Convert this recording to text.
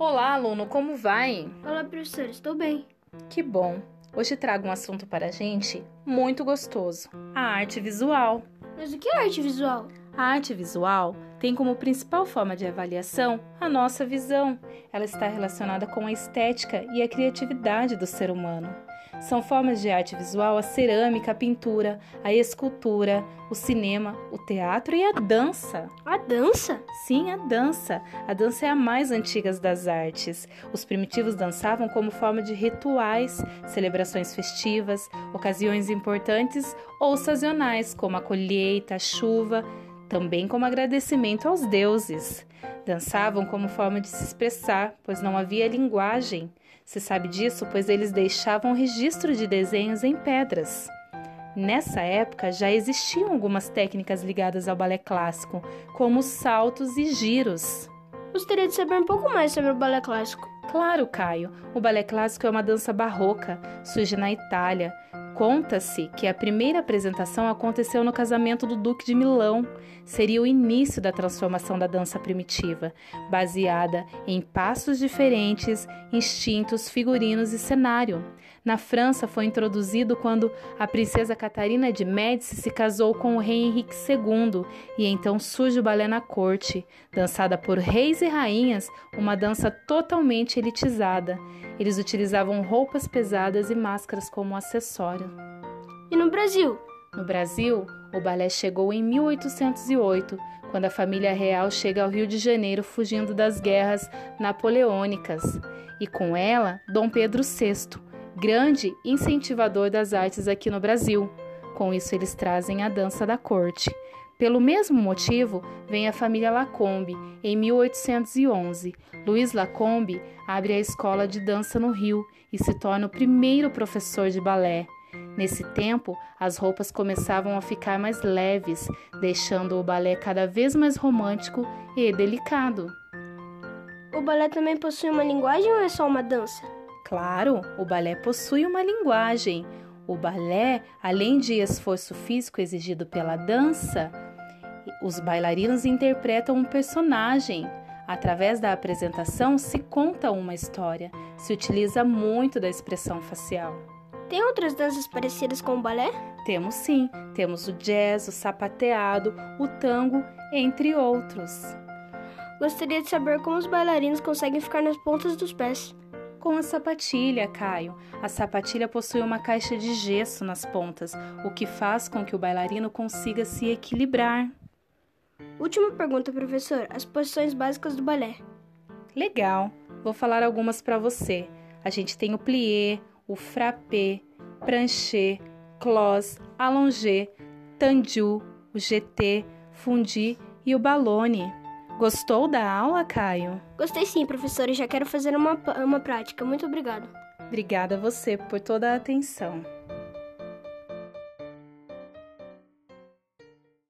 Olá, aluno, como vai? Olá, professor, estou bem. Que bom. Hoje trago um assunto para a gente muito gostoso: a arte visual. Mas o que é arte visual? A arte visual tem como principal forma de avaliação a nossa visão. Ela está relacionada com a estética e a criatividade do ser humano. São formas de arte visual a cerâmica, a pintura, a escultura, o cinema, o teatro e a dança. A dança? Sim, a dança. A dança é a mais antiga das artes. Os primitivos dançavam como forma de rituais, celebrações festivas, ocasiões importantes ou sazonais, como a colheita, a chuva, também como agradecimento aos deuses. Dançavam como forma de se expressar, pois não havia linguagem. Se sabe disso, pois eles deixavam registro de desenhos em pedras. Nessa época já existiam algumas técnicas ligadas ao balé clássico, como saltos e giros. Gostaria de saber um pouco mais sobre o balé clássico. Claro, Caio. O balé clássico é uma dança barroca, surge na Itália. Conta-se que a primeira apresentação aconteceu no casamento do Duque de Milão. Seria o início da transformação da dança primitiva, baseada em passos diferentes, instintos, figurinos e cenário. Na França foi introduzido quando a princesa Catarina de Médici se casou com o rei Henrique II e então surge o balé na corte, dançada por reis e rainhas, uma dança totalmente Eles utilizavam roupas pesadas e máscaras como acessório. E no Brasil? No Brasil, o balé chegou em 1808, quando a família real chega ao Rio de Janeiro fugindo das guerras napoleônicas, e com ela Dom Pedro VI grande incentivador das artes aqui no Brasil. Com isso, eles trazem a dança da corte. Pelo mesmo motivo, vem a família Lacombe em 1811. Luiz Lacombe abre a escola de dança no Rio e se torna o primeiro professor de balé. Nesse tempo, as roupas começavam a ficar mais leves, deixando o balé cada vez mais romântico e delicado. O balé também possui uma linguagem ou é só uma dança? Claro, o balé possui uma linguagem. O balé, além de esforço físico exigido pela dança, os bailarinos interpretam um personagem. Através da apresentação se conta uma história, se utiliza muito da expressão facial. Tem outras danças parecidas com o balé? Temos sim, temos o jazz, o sapateado, o tango, entre outros. Gostaria de saber como os bailarinos conseguem ficar nas pontas dos pés com a sapatilha, Caio. A sapatilha possui uma caixa de gesso nas pontas, o que faz com que o bailarino consiga se equilibrar. Última pergunta, professor. As posições básicas do balé. Legal. Vou falar algumas para você. A gente tem o plié, o frappé, pranché, close, allongé, tendu, o GT, fundi e o ballone. Gostou da aula, Caio? Gostei sim, professora, e já quero fazer uma, uma prática. Muito obrigado. Obrigada a você por toda a atenção.